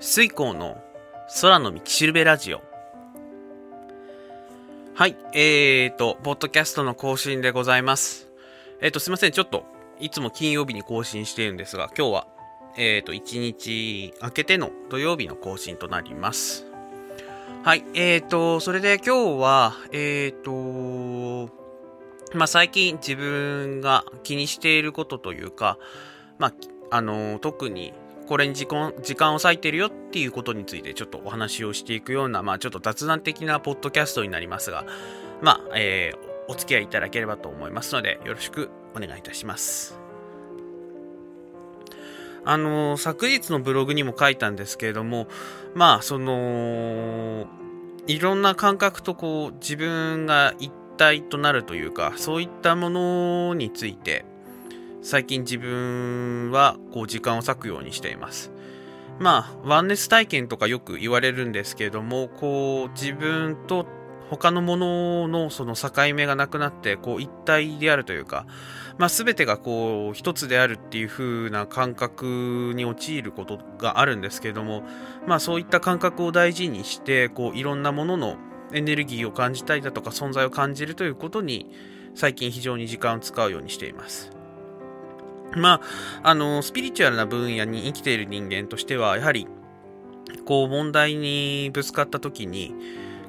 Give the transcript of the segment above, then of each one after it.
水光の空の道しるべラジオ。はい、えーと、ポッドキャストの更新でございます。えーと、すいません、ちょっと、いつも金曜日に更新しているんですが、今日は、えーと、1日明けての土曜日の更新となります。はい、えーと、それで今日は、えーと、まあ、最近自分が気にしていることというか、まあ、あの、特にこれに時間時間を割いてるよっていうことについてちょっとお話をしていくような、まあ、ちょっと雑談的なポッドキャストになりますが、まあ、えーお付き合いいただければと思いますので、よろしくお願いいたします。あの昨日のブログにも書いたんですけれども、まあ、その、いろんな感覚とこう、自分が一体となるというか、そういったものについて、最近自分はこう時間を割くようにしています。まあ、ワンネス体験とかよく言われるんですけれども、こう自分と他のもののその境目がなくなって、こう一体であるというか、まあ全てがこう一つであるっていう風な感覚に陥ることがあるんですけれども、まあそういった感覚を大事にして、こういろんなもののエネルギーを感じたりだとか存在を感じるということに最近非常に時間を使うようにしています。まあ、あの、スピリチュアルな分野に生きている人間としては、やはり、こう、問題にぶつかった時に、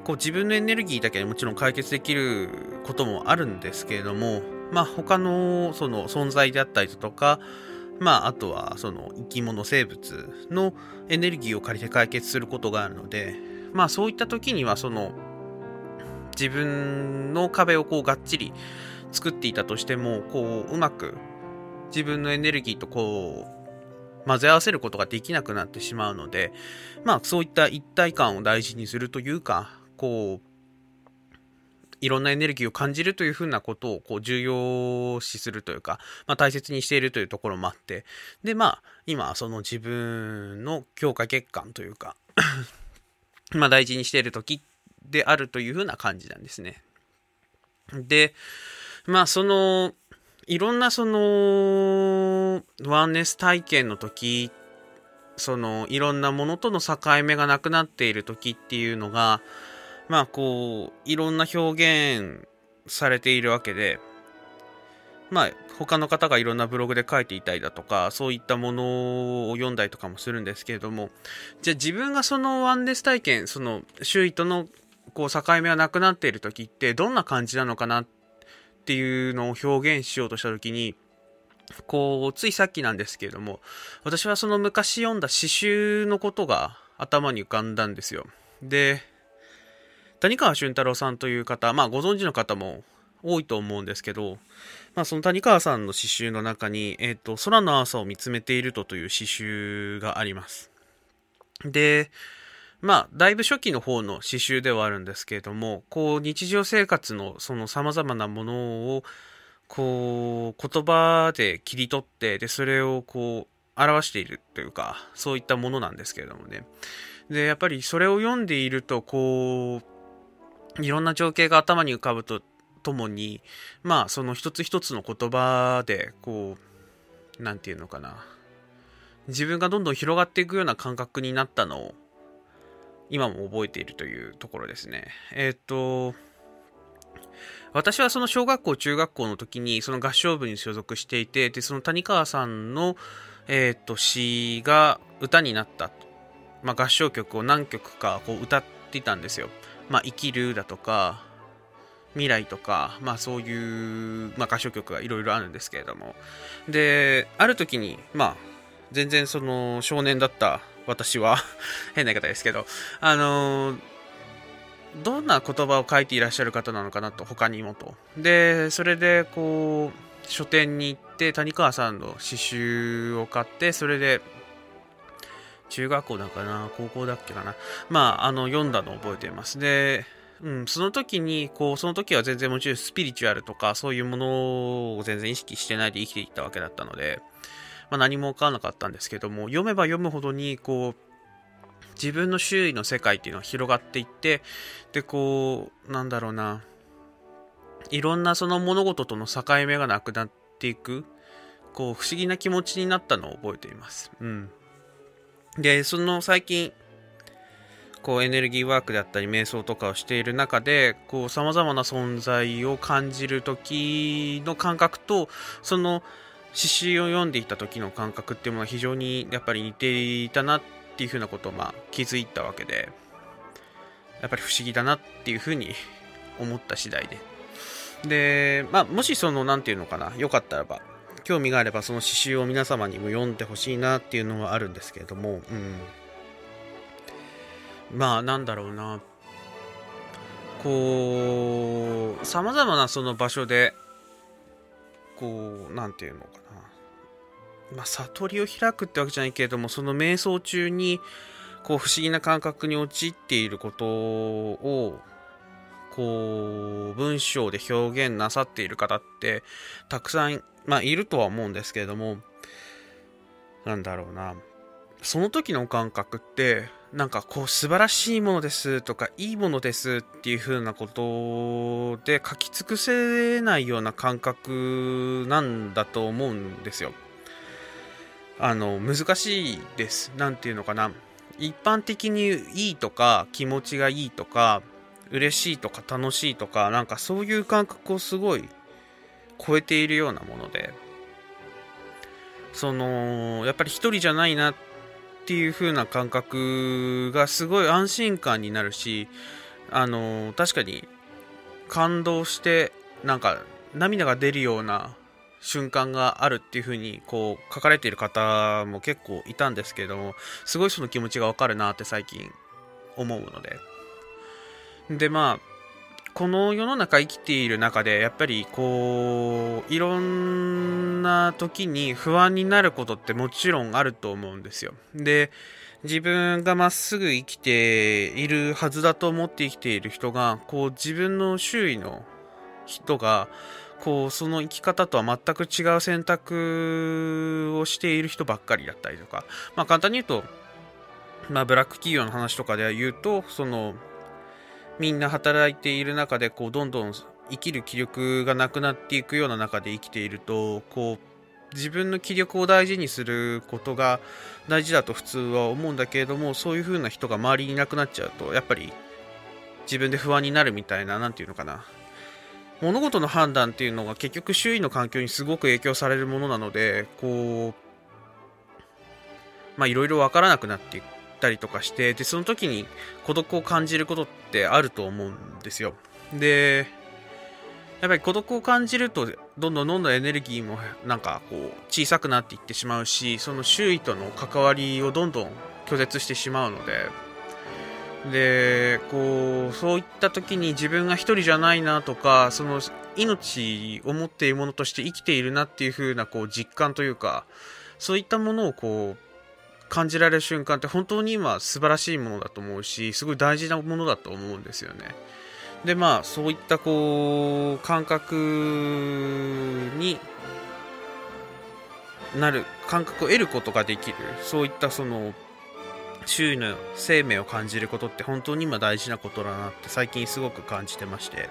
こう、自分のエネルギーだけでもちろん解決できることもあるんですけれども、まあ、他の、その、存在であったりだとか、まあ、あとは、その、生き物、生物のエネルギーを借りて解決することがあるので、まあ、そういった時には、その、自分の壁をこう、がっちり作っていたとしても、こう、うまく、自分のエネルギーとこう混ぜ合わせることができなくなってしまうのでまあそういった一体感を大事にするというかこういろんなエネルギーを感じるというふうなことをこう重要視するというか、まあ、大切にしているというところもあってでまあ今その自分の強化月間というか ま大事にしている時であるというふうな感じなんですね。でまあそのいろんなそのワンネス体験の時そのいろんなものとの境目がなくなっている時っていうのがまあこういろんな表現されているわけでまあ他の方がいろんなブログで書いていたりだとかそういったものを読んだりとかもするんですけれどもじゃあ自分がそのワンネス体験その周囲とのこう境目がなくなっている時ってどんな感じなのかなってっていうのを表現しようとした時にこうついさっきなんですけれども私はその昔読んだ詩集のことが頭に浮かんだんですよ。で谷川俊太郎さんという方まあご存知の方も多いと思うんですけど、まあ、その谷川さんの詩集の中に、えーと「空の朝を見つめていると」という詩集があります。でまあ、だいぶ初期の方の詩集ではあるんですけれども、こう、日常生活のその様々なものを、こう、言葉で切り取って、で、それをこう、表しているというか、そういったものなんですけれどもね。で、やっぱりそれを読んでいると、こう、いろんな情景が頭に浮かぶとともに、まあ、その一つ一つの言葉で、こう、なんていうのかな。自分がどんどん広がっていくような感覚になったのを、今も覚えているというところですね。えっ、と、私はその小学校、中学校の時にその合唱部に所属していて、で、その谷川さんの、えっ、と、詩が歌になった、まあ、合唱曲を何曲かこう歌ってたんですよ。まあ、生きるだとか、未来とか、まあそういう、まあ、合唱曲がいろいろあるんですけれども。で、ある時に、まあ、全然その少年だった私は 変な言い方ですけど、あのー、どんな言葉を書いていらっしゃる方なのかなと、他にもと。で、それで、こう、書店に行って、谷川さんの詩集を買って、それで、中学校だかな、高校だっけかな。まあ、あの、読んだのを覚えています。で、うん、その時に、こう、その時は全然もちろんスピリチュアルとか、そういうものを全然意識してないで生きていったわけだったので、まあ、何も分からなかったんですけども読めば読むほどにこう自分の周囲の世界っていうのは広がっていってでこうなんだろうないろんなその物事との境目がなくなっていくこう不思議な気持ちになったのを覚えています。うん、で、その最近、こうエネルギーワークであったり瞑想とかをしている中でこう様々な存在を感じる時の感覚とその詩集を読んでいた時の感覚っていうものは非常にやっぱり似ていたなっていうふうなことをまあ気づいたわけでやっぱり不思議だなっていうふうに思った次第で。でまあもしその何て言うのかなよかったらば興味があればその詩集を皆様にも読んでほしいなっていうのはあるんですけれどもうん。まあなんだろうな。こうさまざまなその場所でこう何て言うのかな。まあ悟りを開くってわけじゃないけれどもその瞑想中にこう不思議な感覚に陥っていることをこう文章で表現なさっている方ってたくさん、まあ、いるとは思うんですけれどもなんだろうな。その時の感覚ってなんかこう素晴らしいものですとかいいものですっていう風なことで書き尽くせないような感覚なんだと思うんですよ。あの難しいです。何て言うのかな。一般的にいいとか気持ちがいいとか嬉しいとか楽しいとかなんかそういう感覚をすごい超えているようなものでそのやっぱり一人じゃないなってっていう風な感覚がすごい安心感になるしあの確かに感動してなんか涙が出るような瞬間があるっていう風にこう書かれている方も結構いたんですけれどもすごいその気持ちがわかるなって最近思うので。でまあこの世の中生きている中でやっぱりこういろんな時に不安になることってもちろんあると思うんですよ。で自分がまっすぐ生きているはずだと思って生きている人がこう自分の周囲の人がこうその生き方とは全く違う選択をしている人ばっかりだったりとか、まあ、簡単に言うと、まあ、ブラック企業の話とかでは言うとそのみんな働いている中でこうどんどん生きる気力がなくなっていくような中で生きているとこう自分の気力を大事にすることが大事だと普通は思うんだけれどもそういう風な人が周りにいなくなっちゃうとやっぱり自分で不安になるみたいな何て言うのかな。物事の判断っていうのが結局周囲の環境にすごく影響されるものなのでこうまあいろいろ分からなくなっていく。ったりとかしてでその時に孤独を感じることってあると思うんですよ。でやっぱり孤独を感じるとどんどんどんどんエネルギーもなんかこう小さくなっていってしまうしその周囲との関わりをどんどん拒絶してしまうので。でこうそういった時に自分が一人じゃないなとかその命を持っているものとして生きているなっていう風なこう実感というかそういったものをこう感じられる瞬間って本当に今素晴らしいものだと思うしすごい大事なものだと思うんですよね。でまあそういったこう感覚になる感覚を得ることができるそういったその周囲の生命を感じることって本当に今大事なことだなって最近すごく感じてまして。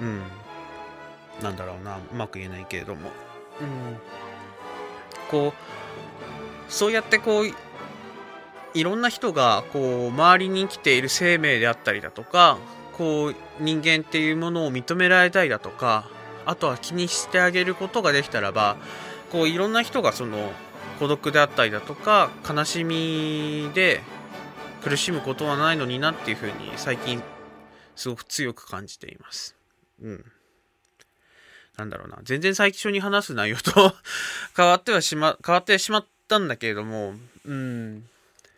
うん。なんだろうなうまく言えないけれども。うん。こうそうやってこういろんな人がこう周りに生きている生命であったりだとかこう人間っていうものを認められたいだとかあとは気にしてあげることができたらばこういろんな人がその孤独であったりだとか悲しみで苦しむことはないのになっていうふうに最近すごく強く感じています。うん。なんだろうな。全然最初に話す内容と 変わってはしま、変わってしまっったんだけれども、うん、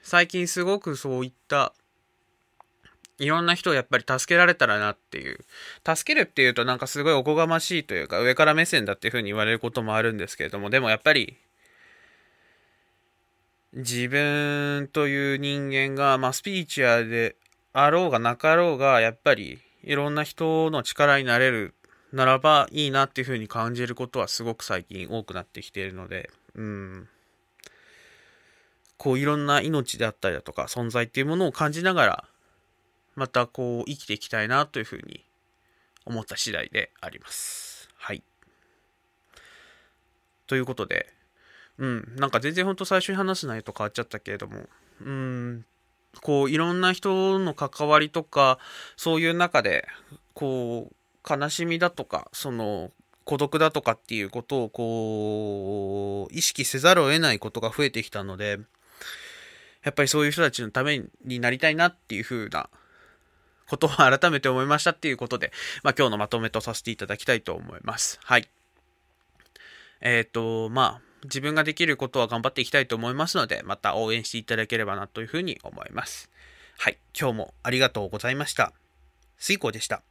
最近すごくそういったいろんな人をやっぱり助けられたらなっていう。助けるっていうとなんかすごいおこがましいというか上から目線だっていうふうに言われることもあるんですけれども、でもやっぱり自分という人間が、まあスピリチュアルであろうがなかろうが、やっぱりいろんな人の力になれるならばいいなっていうふうに感じることはすごく最近多くなってきているので、うん。こういろんな命であったりだとか存在っていうものを感じながらまたこう生きていきたいなというふうに思った次第であります。はい。ということでうん、なんか全然ほんと最初に話す内容と変わっちゃったけれども、うん、こういろんな人の関わりとか、そういう中で、こう、悲しみだとか、その、孤独だとかっていうことをこう、意識せざるを得ないことが増えてきたので、やっぱりそういう人たちのためになりたいなっていう風なことを改めて思いましたっていうことで、まあ今日のまとめとさせていただきたいと思います。はい。えっ、ー、と、まあ、自分ができることは頑張っていきたいと思いますので、また応援していただければなというふうに思います。はい。今日もありがとうございました。水耕でした。